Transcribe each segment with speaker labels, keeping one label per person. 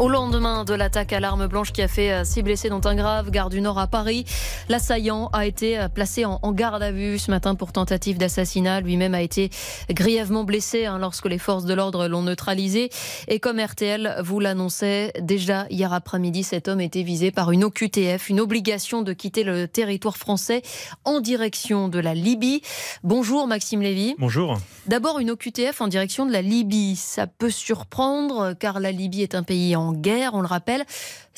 Speaker 1: Au lendemain de l'attaque à l'arme blanche qui a fait 6 euh, blessés dont un grave, gare du Nord à Paris, l'assaillant a été euh, placé en, garde à vue ce matin pour tentative d'assassinat. Lui-même a été grièvement blessé hein, lorsque les forces de l'ordre l'ont neutralisé. Et comme RTL vous l'annonçait déjà hier après-midi, cet homme était visé par une OQTF, une obligation de quitter le territoire français en direction de la Libye. Bonjour Maxime Lévy.
Speaker 2: Bonjour.
Speaker 1: D'abord une OQTF en direction de la Libye. Ça peut surprendre car la Libye est un pays en guerre, on le rappelle.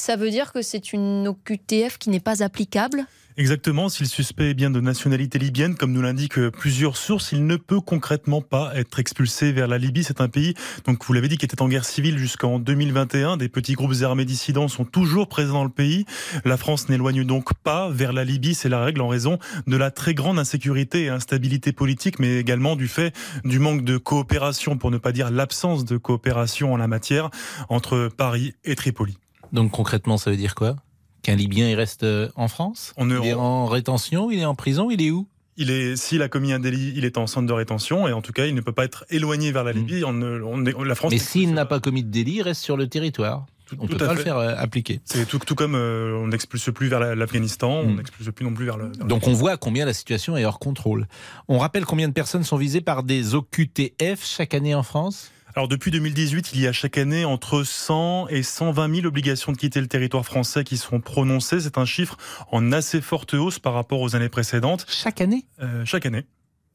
Speaker 1: Ça veut dire que c'est une OQTF qui n'est pas applicable
Speaker 2: Exactement, si le suspect est bien de nationalité libyenne, comme nous l'indiquent plusieurs sources, il ne peut concrètement pas être expulsé vers la Libye. C'est un pays, donc vous l'avez dit, qui était en guerre civile jusqu'en 2021. Des petits groupes armés dissidents sont toujours présents dans le pays. La France n'éloigne donc pas vers la Libye, c'est la règle en raison de la très grande insécurité et instabilité politique, mais également du fait du manque de coopération, pour ne pas dire l'absence de coopération en la matière, entre Paris et Tripoli.
Speaker 3: Donc concrètement, ça veut dire quoi? Qu'un Libyen il reste euh, en France? Il est en rétention? Il est en prison? Il est où?
Speaker 2: Il est, s'il a commis un délit, il est en centre de rétention et en tout cas, il ne peut pas être éloigné vers la hmm. Libye. On, la France
Speaker 3: Mais s'il n'a pas commis de délit, il reste sur le territoire. on ne peut pas le faire euh, appliquer.
Speaker 2: C'est tout, comme euh, on n'expulse plus vers l'Afghanistan, on hmm. n'expulse plus non plus vers le.
Speaker 3: Donc on voit combien la situation est hors contrôle. On rappelle combien de personnes sont visées par des OQTF chaque année en France?
Speaker 2: Alors depuis 2018, il y a chaque année entre 100 et 120 000 obligations de quitter le territoire français qui seront prononcées. C'est un chiffre en assez forte hausse par rapport aux années précédentes.
Speaker 3: Chaque année?
Speaker 2: Euh, Chaque année.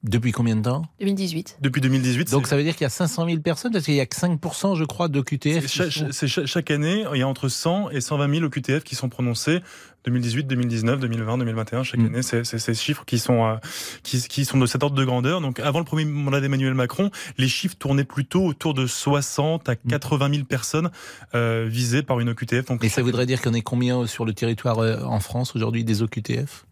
Speaker 3: Depuis combien de temps
Speaker 1: 2018.
Speaker 2: Depuis 2018.
Speaker 3: Donc ça veut dire qu'il y a 500 000 personnes parce qu'il n'y a que 5% je crois d'OQTF.
Speaker 2: C'est chaque, année, il y a entre 100 et 120 000 OQTF qui sont prononcés 2018, 2019, 2020, 2021, chaque mm. année, c'est ces chiffres qui sont, euh, qui, qui, sont de cet ordre de grandeur. Donc, avant le premier mandat d'Emmanuel Macron, les chiffres tournaient plutôt autour de 60 à 80 mm. 000 personnes euh, visées par une OQTF.
Speaker 3: Donc, Et ça voudrait dire qu'on est combien sur le territoire euh, en France aujourd'hui des OQTF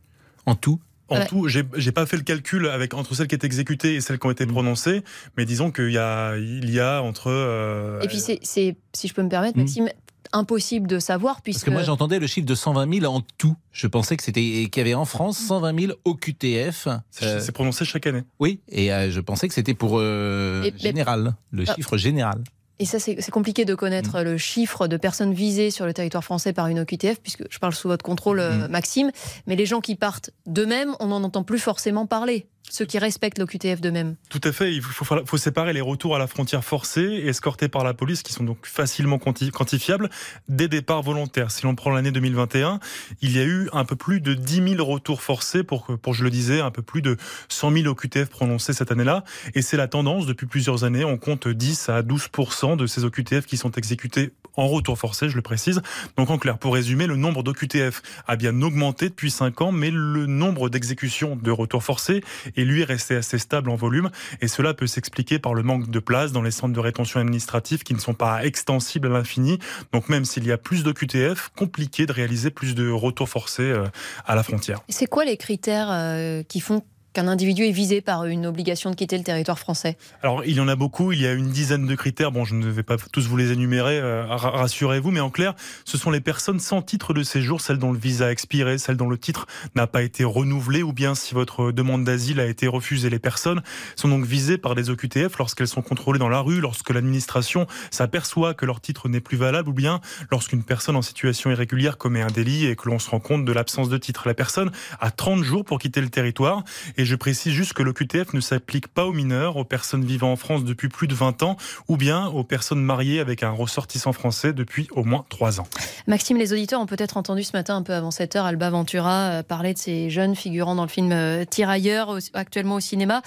Speaker 3: En tout?
Speaker 2: En tout, j'ai pas fait le calcul avec entre celles qui étaient exécutées et celles qui ont été mm. prononcées, mais disons qu'il y a, il y a entre.
Speaker 1: et puis c'est, si je peux me permettre, Maxime, impossible de savoir puisque...
Speaker 3: Parce que moi j'entendais le chiffre de 120 000 en tout. Je pensais que c'était qu'il y avait en France 120 000 OQTF.
Speaker 2: C'est prononcé chaque année.
Speaker 3: Oui, et euh, je pensais que c'était pour euh, général, le ah. chiffre général.
Speaker 1: Et ça, c'est compliqué de connaître mm. le chiffre de personnes visées sur le territoire français par une OQTF, puisque je parle sous votre contrôle, euh, mm. Maxime. Mais les gens qui partent d'eux-mêmes, on n'en entend plus forcément parler ceux qui respectent l'OQTF d'eux-mêmes.
Speaker 2: Tout à fait. Il faut, faut, séparer les retours à la frontière forcés escortés par la police, qui sont donc facilement quantifiables, des départs volontaires. Si l'on prend l'année 2021, il y a eu un peu plus de 10 000 retours forcés pour, pour, je le disais, un peu plus de 100 000 OQTF prononcés cette année-là. Et c'est la tendance depuis plusieurs années. On compte 10 à 12% de ces OQTF qui sont exécutés en retour forcé, je le précise. Donc en clair, pour résumer, le nombre d'OQTF a bien augmenté depuis 5 ans, mais le nombre d'exécutions de retour forcé est lui resté assez stable en volume. Et cela peut s'expliquer par le manque de place dans les centres de rétention administrative qui ne sont pas extensibles à l'infini. Donc même s'il y a plus d'OQTF, compliqué de réaliser plus de retours forcés euh, à la frontière.
Speaker 1: C'est quoi les critères euh, qui font qu'un individu est visé par une obligation de quitter le territoire français
Speaker 2: Alors, il y en a beaucoup, il y a une dizaine de critères. Bon, je ne vais pas tous vous les énumérer, euh, rassurez-vous, mais en clair, ce sont les personnes sans titre de séjour, celles dont le visa a expiré, celles dont le titre n'a pas été renouvelé, ou bien si votre demande d'asile a été refusée. Les personnes sont donc visées par des OQTF lorsqu'elles sont contrôlées dans la rue, lorsque l'administration s'aperçoit que leur titre n'est plus valable, ou bien lorsqu'une personne en situation irrégulière commet un délit et que l'on se rend compte de l'absence de titre. La personne a 30 jours pour quitter le territoire je précise juste que l'OQTF ne s'applique pas aux mineurs, aux personnes vivant en France depuis plus de 20 ans ou bien aux personnes mariées avec un ressortissant français depuis au moins 3 ans.
Speaker 1: Maxime, les auditeurs ont peut-être entendu ce matin, un peu avant 7 heure, Alba Ventura euh, parler de ces jeunes figurants dans le film euh, Tirailleurs, actuellement au cinéma,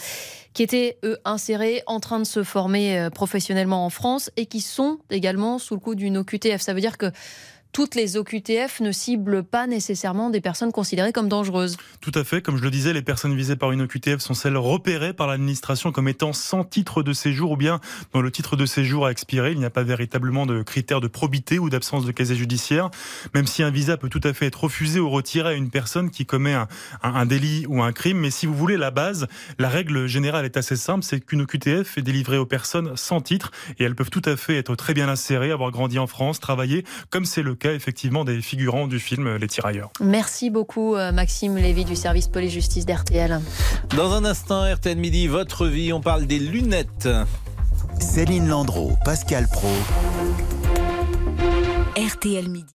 Speaker 1: qui étaient, eux, insérés, en train de se former euh, professionnellement en France et qui sont également sous le coup d'une OQTF. Ça veut dire que toutes les OQTF ne ciblent pas nécessairement des personnes considérées comme dangereuses.
Speaker 2: Tout à fait. Comme je le disais, les personnes visées par une OQTF sont celles repérées par l'administration comme étant sans titre de séjour ou bien dont le titre de séjour a expiré. Il n'y a pas véritablement de critères de probité ou d'absence de casier judiciaire. Même si un visa peut tout à fait être refusé ou retiré à une personne qui commet un, délit ou un crime. Mais si vous voulez la base, la règle générale est assez simple. C'est qu'une OQTF est délivrée aux personnes sans titre et elles peuvent tout à fait être très bien insérées, avoir grandi en France, travailler, comme c'est le cas effectivement des figurants du film Les Tirailleurs.
Speaker 1: Merci beaucoup euh, Maxime Lévy du service police-justice d'RTL.
Speaker 3: Dans un instant, RTL Midi, votre vie, on parle des lunettes.
Speaker 4: Céline Landreau, Pascal Pro.
Speaker 5: RTL Midi.